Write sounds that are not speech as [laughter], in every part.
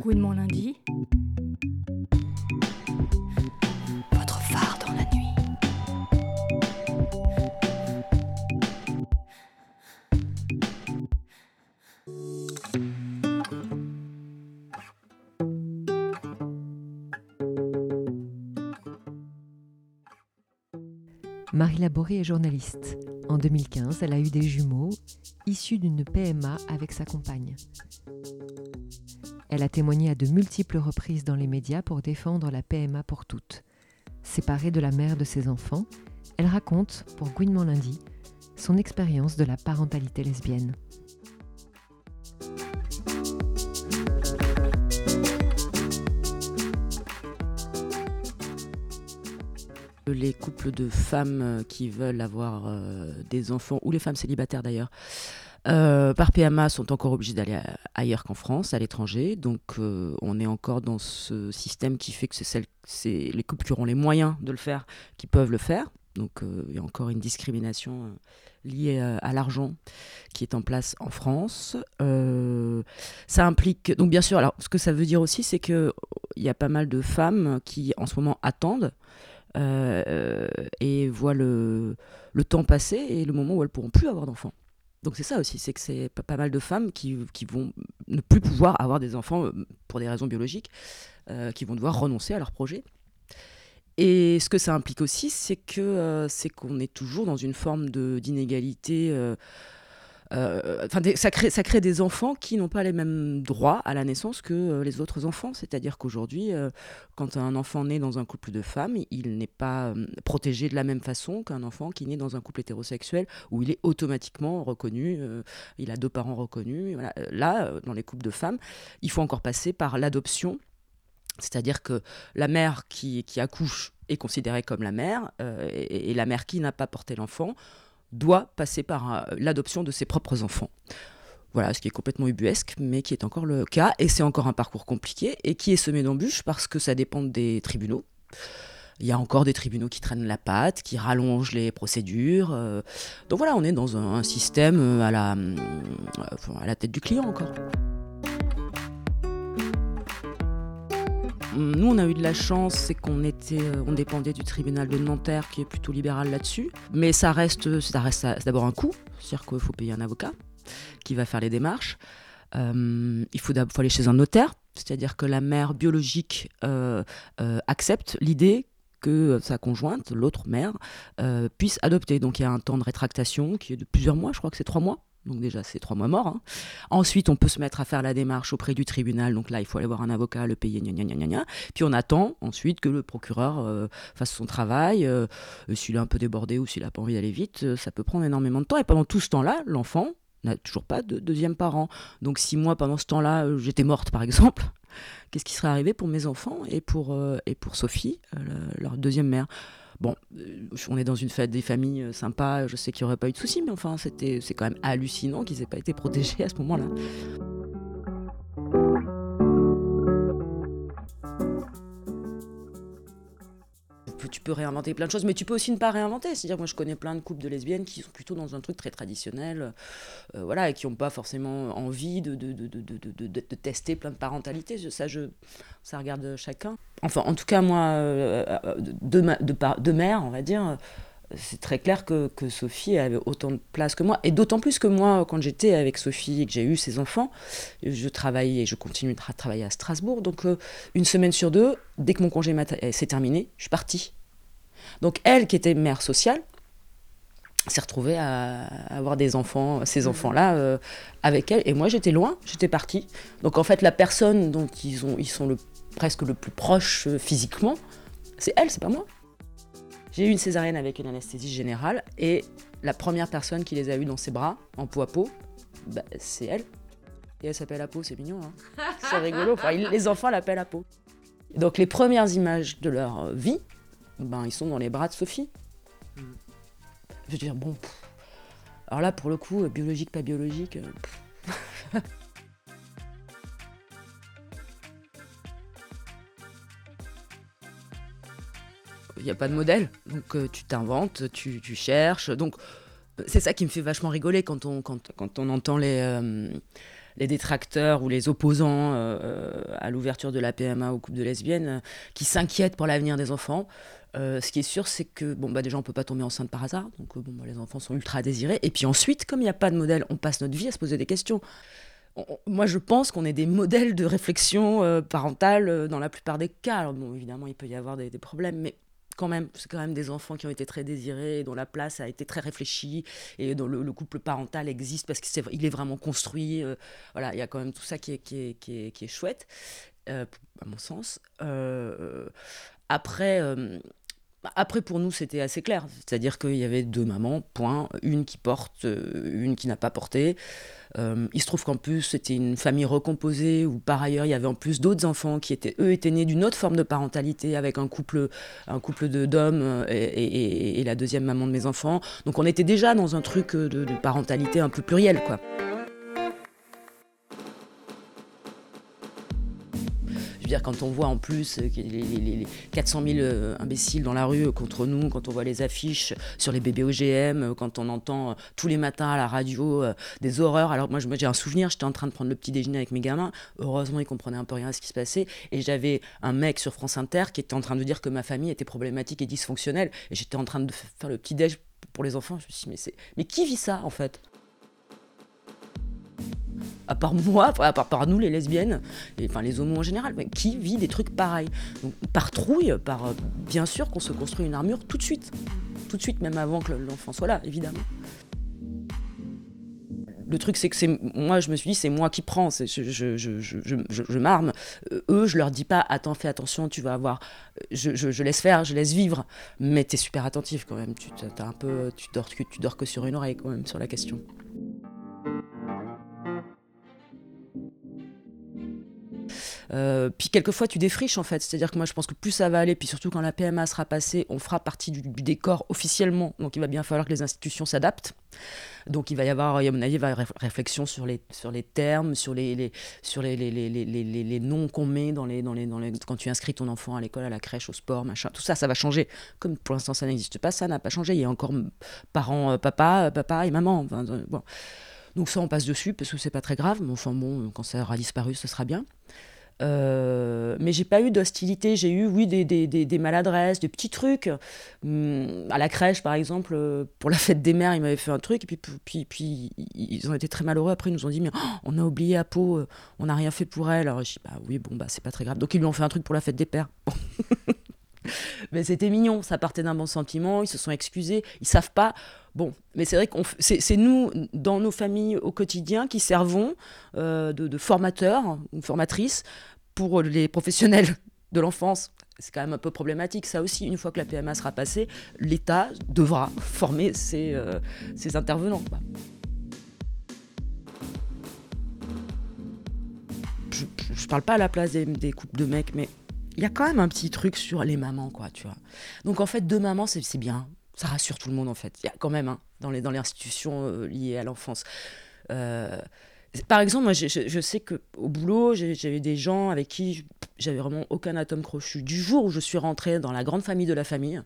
Gouinement lundi. Votre phare dans la nuit. Marie Laboré est journaliste. En 2015, elle a eu des jumeaux issus d'une PMA avec sa compagne. Elle a témoigné à de multiples reprises dans les médias pour défendre la PMA pour toutes. Séparée de la mère de ses enfants, elle raconte, pour Gouinement Lundi, son expérience de la parentalité lesbienne. Les couples de femmes qui veulent avoir euh, des enfants, ou les femmes célibataires d'ailleurs, euh, par PMA sont encore obligés d'aller ailleurs qu'en France, à l'étranger. Donc euh, on est encore dans ce système qui fait que c'est les couples qui auront les moyens de le faire qui peuvent le faire. Donc euh, il y a encore une discrimination liée à l'argent qui est en place en France. Ça implique donc bien sûr. Alors ce que ça veut dire aussi, c'est que il y a pas mal de femmes qui en ce moment attendent et voient le, le temps passer et le moment où elles pourront plus avoir d'enfants. Donc c'est ça aussi, c'est que c'est pas, mal de femmes qui, qui vont ne plus pouvoir avoir des enfants euh, pour des raisons biologiques, euh, qui vont devoir renoncer à leur projet. Et ce que ça implique aussi, c'est que euh, c'est qu'on est toujours dans une forme d'inégalité. Euh, Enfin, ça crée des enfants qui n'ont pas les mêmes droits à la naissance que euh, les autres enfants. C'est-à-dire qu'aujourd'hui, euh, quand un enfant naît dans un couple de femmes, il n'est pas protégé de la même façon qu'un enfant qui naît dans un couple hétérosexuel où il est automatiquement reconnu, il a deux parents reconnus. Là, dans les couples de femmes, il faut encore passer par l'adoption. C'est-à-dire que la mère qui, accouche est considérée comme la mère, et la mère qui n'a pas porté l'enfant doit passer par euh, l'adoption de ses propres enfants. Voilà, ce qui est complètement ubuesque, mais qui est encore le cas, et c'est encore un parcours compliqué, et qui est semé d'embûches parce que ça dépend des tribunaux. Il y a encore des tribunaux qui traînent la patte, qui rallongent les procédures. euh. donc voilà, on est dans un, système euh, à la, à la tête du client encore. Nous, on a eu de la chance, c'est qu'on était, euh, on dépendait du tribunal de Nanterre, qui est plutôt libéral là-dessus. Mais ça reste, ça reste d'abord un coût, c'est-à-dire qu'il faut payer un avocat qui va faire les démarches. Euh, il faut, faut aller chez un notaire, c'est-à-dire que la mère biologique euh, accepte l'idée que sa conjointe, l'autre mère, puisse adopter. Donc il y a un temps de rétractation qui est de plusieurs mois, je crois que c'est trois mois. Donc déjà, c'est trois mois morts. hein. Ensuite, on peut se mettre à faire la démarche auprès du tribunal. Donc là, il faut aller voir un avocat, le payer, gna gna gna. Puis on attend ensuite que le procureur euh, fasse son travail. Euh, s'il est un peu débordé ou s'il n'a pas envie d'aller vite, euh, ça peut prendre énormément de temps. Et pendant tout ce temps-là, l'enfant n'a toujours pas de deuxième parent. Donc si moi, pendant ce temps-là, j'étais morte, par exemple, qu'est-ce qui serait arrivé pour mes enfants et pour, Sophie, le- leur deuxième mère? Bon, euh, on est dans une fête des familles euh, sympa, je sais qu'il n'y aurait pas eu de soucis, mais enfin, c'est quand même hallucinant qu'ils n'aient pas été protégés à ce moment-là. Tu peux réinventer plein de choses, mais tu peux aussi ne pas réinventer. C'est-à-dire, moi, je connais plein de couples de lesbiennes qui sont plutôt dans un truc très traditionnel, euh, voilà, et qui n'ont pas forcément envie de, de, de, de, de, tester plein de parentalités. Ça, je, ça regarde chacun. Enfin, en tout cas, moi, euh, euh, de, ma- de, mère, on va dire, c'est très clair que, que Sophie avait autant de place que moi. Et d'autant plus que moi, quand j'étais avec Sophie et que j'ai eu ses enfants, je travaillais et je continue de tra- travailler à Strasbourg. Donc, une semaine sur deux, dès que mon congé s'est terminé, je suis partie. Donc, elle, qui était mère sociale, s'est retrouvée à avoir des enfants, ces enfants-là, euh, avec elle. Et moi, j'étais loin, j'étais partie. Donc, en fait, la personne dont ils, ont, ils sont le, presque le plus proches euh, physiquement, c'est elle, c'est pas moi. J'ai eu une césarienne avec une anesthésie générale et la première personne qui les a eus dans ses bras, en peau à peau, bah, c'est elle. Et elle s'appelle Apo, c'est mignon, hein c'est rigolo. Enfin, les enfants l'appellent Apo. Donc les premières images de leur vie, ben, ils sont dans les bras de Sophie. Je veux dire, bon. pff. Alors là, pour le coup, euh, biologique, pas biologique. euh. [laughs] Il n'y a pas de modèle, donc euh, tu t'inventes, tu, tu cherches. Donc c'est ça qui me fait vachement rigoler quand on, quand, quand on entend les, les détracteurs ou les opposants à l'ouverture de la PMA aux couples de lesbiennes qui s'inquiètent pour l'avenir des enfants. ce qui est sûr, c'est que bon, bah, déjà, on peut pas tomber enceinte par hasard. Donc, bon, bah, les enfants sont ultra désirés. Et puis ensuite, comme il n'y a pas de modèle, on passe notre vie à se poser des questions moi, je pense qu'on est des modèles de réflexion euh, parentale euh, dans la plupart des cas. Alors, bon, évidemment, il peut y avoir des, problèmes, mais quand même, c'est quand même des enfants qui ont été très désirés, dont la place a été très réfléchie, et dont le, couple parental existe parce qu'il est, vraiment construit. Euh, voilà, il y a quand même tout ça qui est, chouette, à mon sens. après après, pour nous, c'était assez clair. C'est-à-dire qu'il y avait deux mamans, point. Une qui porte, euh, une qui n'a pas porté. Euh, il se trouve qu'en plus, c'était une famille recomposée où, par ailleurs, il y avait en plus d'autres enfants qui étaient, eux, étaient nés d'une autre forme de parentalité avec un couple, un couple d'hommes euh, et, la deuxième maman de mes enfants. Donc, on était déjà dans un truc de, de parentalité un peu pluriel, quoi. Quand on voit en plus euh, les, 400 000 euh, imbéciles dans la rue contre nous, quand on voit les affiches sur les bébés OGM, euh, quand on entend tous les matins à la radio des horreurs. Alors moi, j'ai un souvenir, j'étais en train de prendre le petit déjeuner avec mes gamins. Heureusement, ils comprenaient un peu rien à ce qui se passait. Et j'avais un mec sur France Inter qui était en train de dire que ma famille était problématique et dysfonctionnelle. Et j'étais en train de faire le petit déj pour les enfants. Je me suis dit, mais, mais qui vit ça en fait? À part moi, à part, par nous les lesbiennes, et, enfin les homos en général, mais qui vit des trucs pareils Par trouille, par euh, bien sûr qu'on se construit une armure tout de suite, tout de suite, même avant que l'enfant soit là, évidemment. Le truc, c'est que c'est moi, je me suis dit, c'est moi qui prends, je, je, je, je m'arme. Euh, eux, je leur dis pas, attends, fais attention, tu vas avoir. Je, laisse faire, je laisse vivre, mais tu es super attentif quand même. Tu, un peu, tu dors, tu dors que sur une oreille quand même sur la question. Euh, puis quelquefois tu défriches en fait, c'est-à-dire que moi je pense que plus ça va aller, puis surtout quand la PMA sera passée, on fera partie du, décor officiellement, donc il va bien falloir que les institutions s'adaptent. Donc il va y avoir, à mon avis, réflexion sur les, sur les termes, sur les, les sur les, les, les, noms qu'on met dans les, dans les, dans quand tu inscris ton enfant à l'école, à la crèche, au sport, machin. Tout ça, ça va changer. Comme pour l'instant ça n'existe pas, ça n'a pas changé. Il y a encore parents, euh, papa, euh, papa et maman. bon. Donc ça, on passe dessus parce que c'est pas très grave. Mais enfin bon, quand ça aura disparu, ce sera bien. Euh, mais j'ai pas eu d'hostilité, j'ai eu, oui, des, des, des, maladresses, des petits trucs. Hum, à la crèche, par exemple, euh, pour la fête des mères, ils m'avaient fait un truc, et puis, puis, puis ils ont été très malheureux. Après, ils nous ont dit, mais oh, on a oublié à Pau, euh, on n'a rien fait pour elle. Alors, je dis, bah oui, bon, bah c'est pas très grave. Donc, ils lui ont fait un truc pour la fête des pères. [laughs] [laughs] mais c'était mignon, ça partait d'un bon sentiment, ils se sont excusés, ils savent pas. Bon, mais c'est vrai que c'est nous, dans nos familles au quotidien, qui servons euh, de, formateurs ou formatrices pour les professionnels de l'enfance. C'est quand même un peu problématique, ça aussi. Une fois que la PMA sera passée, l'État devra former ses, euh, intervenants. Je ne parle pas à la place des, des de mecs, mais il y a quand même un petit truc sur les mamans, quoi, tu vois. Donc en fait, deux mamans, c'est bien. Ça rassure tout le monde, en fait. Il y a quand même, hein, dans les, dans les institutions euh, liées à l'enfance. Euh, par exemple, moi, je, je, sais qu'au boulot, j'avais des gens avec qui j'avais vraiment aucun atome crochu. Du jour où je suis rentrée dans la grande famille de la famille,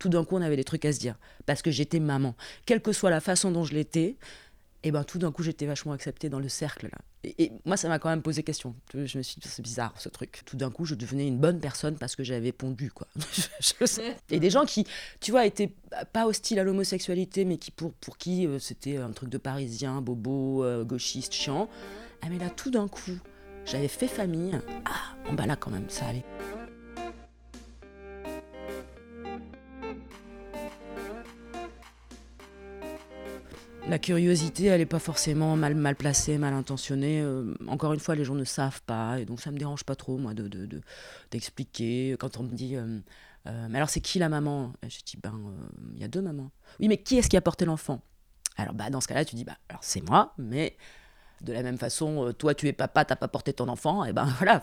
tout d'un coup, on avait des trucs à se dire. Parce que j'étais maman. Quelle que soit la façon dont je l'étais, et ben tout d'un coup j'étais vachement acceptée dans le cercle là. Et, moi ça m'a quand même posé question. Je me suis dit c'est bizarre ce truc. Tout d'un coup je devenais une bonne personne parce que j'avais pondu quoi. [laughs] et des gens qui tu vois étaient pas hostiles à l'homosexualité mais qui pour pour qui euh, c'était un truc de parisien, bobo, euh, gauchiste, chiant. Ah mais là tout d'un coup j'avais fait famille. Ah bon bah là quand même ça allait. La curiosité, elle n'est pas forcément mal, mal placée, mal intentionnée. Euh, encore une fois, les gens ne savent pas, et donc ça me dérange pas trop, moi, d'expliquer. De, de, Quand on me dit, euh, euh, mais alors c'est qui la maman? Je dis, ben, il y a deux mamans. Oui, mais qui est-ce qui a porté l'enfant? Alors, bah, dans ce cas-là, tu dis, bah, alors c'est moi, mais de la même façon, toi, tu es papa, t'as pas porté ton enfant, et ben [laughs] voilà.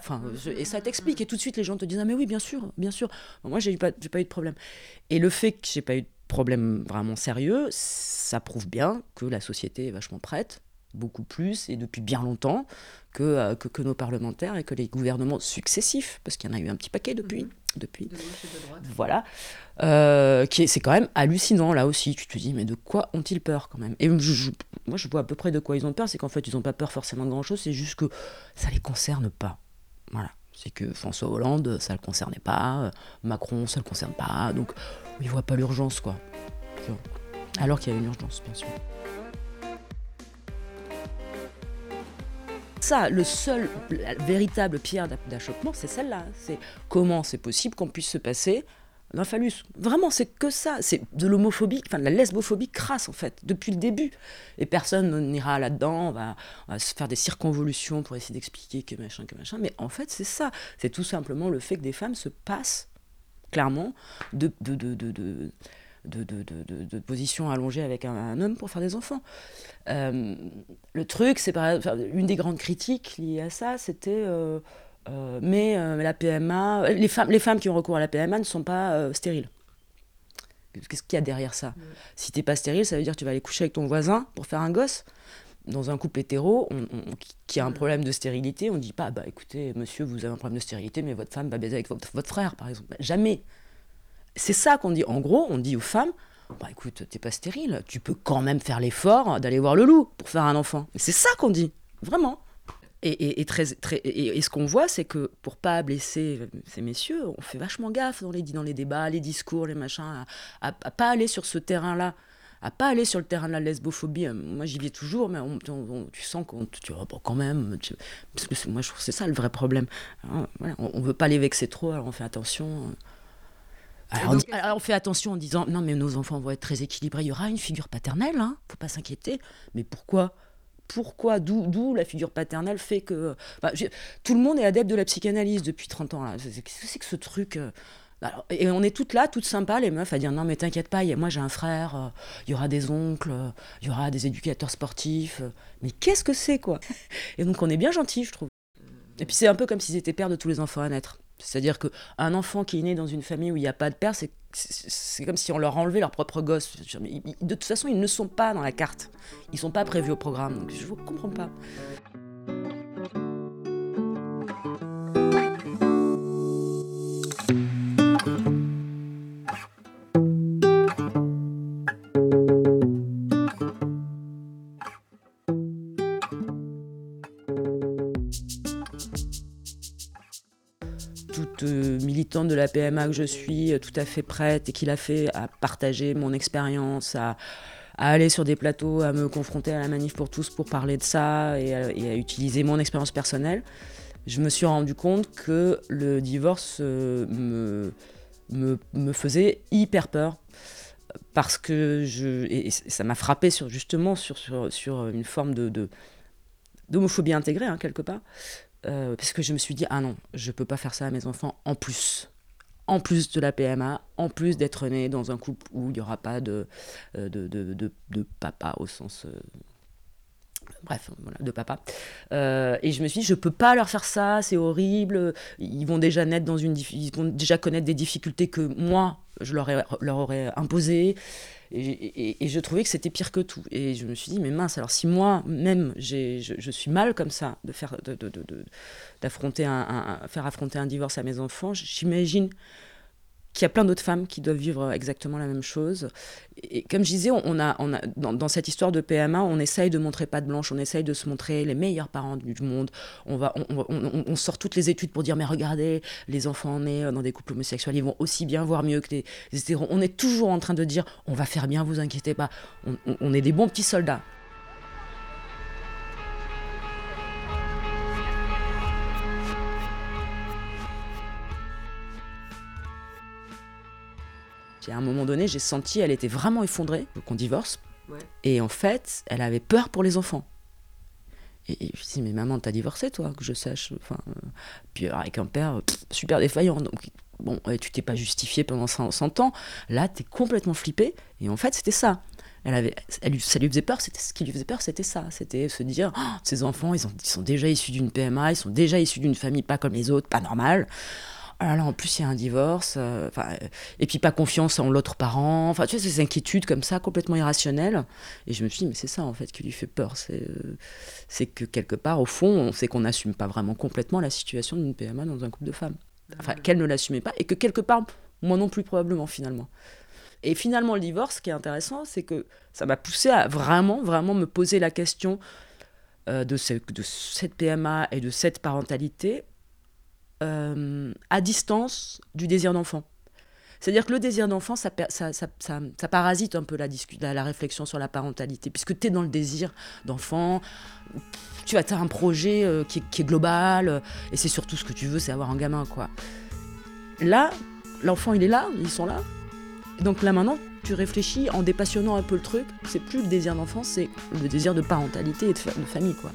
Et ça t'explique, et tout de suite, les gens te disent, ah, mais oui, bien sûr, bien sûr. moi, j'ai pas, pas eu de problème. Et le fait que j'ai pas eu de problème vraiment sérieux, ça prouve bien que la société est vachement prête, beaucoup plus et depuis bien longtemps, que, euh, que, nos parlementaires et que les gouvernements successifs, parce qu'il y en a eu un petit paquet depuis. Mhm. depuis. voilà. Euh, qui c'est quand même hallucinant là aussi. Tu te dis, mais de quoi ont-ils peur quand même? Et moi je vois à peu près de quoi ils ont peur, c'est qu'en fait ils n'ont pas peur forcément de grand-chose, c'est juste que ça les concerne pas. Voilà. C'est que François Hollande, ça le concernait pas, euh, Macron, ça le concerne pas, donc ils voient pas l'urgence, quoi. Alors qu'il y a une urgence, bien sûr. Ça, le seul, véritable pierre d'achoppement, c'est celle-là. C'est comment c'est possible qu'on puisse se passer Vraiment, c'est que ça. C'est de l'homophobie, enfin de la lesbophobie crasse en fait, depuis le début. Et personne n'ira là-dedans, on va, se faire des circonvolutions pour essayer d'expliquer que machin, que machin. Mais en fait, c'est ça. C'est tout simplement le fait que des femmes se passent, clairement, de, de, de, de de, de, de, position allongée avec un, homme pour faire des enfants. Euh, le truc, c'est par une des grandes critiques liées à ça, c'était euh, euh, mais la PMA, les femmes, les femmes qui ont recours à la PMA ne sont pas stériles. Qu'est-ce qu'il y a derrière ça? Si t'es pas stérile, ça veut dire que tu vas aller coucher avec ton voisin pour faire un gosse. Dans un couple hétéro qui a un problème de stérilité, on dit pas bah écoutez monsieur vous avez un problème de stérilité mais votre femme va baiser avec votre, votre frère par exemple. Jamais. C'est ça qu'on dit. En gros, on dit aux femmes bah écoute, t'es pas stérile, tu peux quand même faire l'effort d'aller voir le loup pour faire un enfant. C'est ça qu'on dit, vraiment. Et, très, très, et, ce qu'on voit, c'est que pour pas blesser ces messieurs, on fait vachement gaffe dans les, dans les débats, les discours, les machins, à, pas aller sur ce terrain-là, à pas aller sur le terrain de la lesbophobie. Moi, j'y vais toujours, mais tu sens qu'on tu vois, quand même, parce que moi, je trouve que c'est ça le vrai problème. Hein, on, on veut pas les vexer trop, alors on fait attention. Alors, on, fait attention en disant non mais nos enfants vont être très équilibrés, il y aura une figure paternelle, hein, faut pas s'inquiéter. Mais pourquoi pourquoi D'où la figure paternelle fait que... tout le monde est adepte de la psychanalyse depuis 30 ans. Qu'est-ce que c'est que ce truc euh Et on est toutes là, toutes sympas, les meufs, à dire non mais t'inquiète pas, moi j'ai un frère, euh, il y aura des oncles, euh, il y aura des éducateurs sportifs. mais qu'est-ce que c'est quoi? Et donc on est bien gentils, je trouve. Et puis c'est un peu comme s'ils étaient pères de tous les enfants à naître. C'est-à-dire qu'un enfant qui est né dans une famille où il n'y a pas de père, c'est comme si on leur enlevait leur propre gosse. De toute façon, ils ne sont pas dans la carte. Ils ne sont pas prévus au programme. Je ne comprends pas. De la PMA que je suis, euh, tout à fait prête et qui l'a fait à partager mon expérience, à, aller sur des plateaux, à me confronter à la manif pour tous pour parler de ça et à, utiliser mon expérience personnelle, je me suis rendu compte que le divorce euh, me, me, faisait hyper peur. Parce que je et ça m'a frappé sur justement sur, sur, sur une forme de d'homophobie intégrée hein, quelque part euh, parce que je me suis dit, ah non, je peux pas faire ça à mes enfants en plus. En plus de la PMA, en plus d'être né dans un couple où il n'y aura pas de, euh, de, papa au sens. Euh, bref, voilà, de papa. et je me suis dit, je peux pas leur faire ça, c'est horrible. Ils vont déjà connaître des difficultés que moi je leur aurais imposées. Et, je trouvais que c'était pire que tout. Et je me suis dit, mais mince, alors si moi-même, je, je, suis mal comme ça, de faire, d'affronter un, faire affronter un divorce à mes enfants, j'imagine qu'il y a plein d'autres femmes qui doivent vivre exactement la même chose. Et comme je disais, on a, on a, dans, cette histoire de PMA, on essaye de montrer pas de blanche, on essaye de se montrer les meilleurs parents du monde. On, va, on, on, sort toutes les études pour dire, mais regardez, les enfants nés dans des couples homosexuels, ils vont aussi bien voir mieux que les, hétéros. On est toujours en train de dire, on va faire bien, vous inquiétez pas. on est des bons petits soldats. À un moment donné, j'ai senti, elle était vraiment effondrée, qu'on divorce. Et en fait, elle avait peur pour les enfants. Et, je me dis, mais maman, t'as divorcé, toi, que je sache. Enfin, euh, puis avec un père super défaillant. Donc, bon, tu t'es pas justifié pendant 100, ans. Là, t'es complètement flippé. Et en fait, c'était ça. Elle avait, elle, ça lui faisait peur, c'était ce qui lui faisait peur, c'était ça. C'était se dire, oh, ces enfants, ils, ont, ils sont déjà issus d'une PMA, ils sont déjà issus d'une famille pas comme les autres, pas normale ah là en plus il y a un divorce, euh, et puis pas confiance en l'autre parent, enfin tu sais, ces inquiétudes comme ça, complètement irrationnelles. Et je me suis dit, mais c'est ça en fait qui lui fait peur, c'est, euh, que quelque part, au fond, on sait qu'on n'assume pas vraiment complètement la situation d'une PMA dans un couple de femmes. Enfin, qu'elle ne l'assumait pas, et que quelque part, moi non plus probablement finalement. Et finalement, le divorce, ce qui est intéressant, c'est que ça m'a poussé à vraiment, vraiment me poser la question euh, de, ce- de cette PMA et de cette parentalité euh, à distance du désir d'enfant. C'est-à-dire que le désir d'enfant, ça, parasite un peu la, la, réflexion sur la parentalité, puisque tu es dans le désir d'enfant, tu as, un projet euh, qui, est, global, euh, et c'est surtout ce que tu veux, c'est avoir un gamin, quoi. Là, l'enfant, il est là, ils sont là. Donc là, maintenant, tu réfléchis en dépassionnant un peu le truc, c'est plus le désir d'enfant, c'est le désir de parentalité et de, de famille, quoi.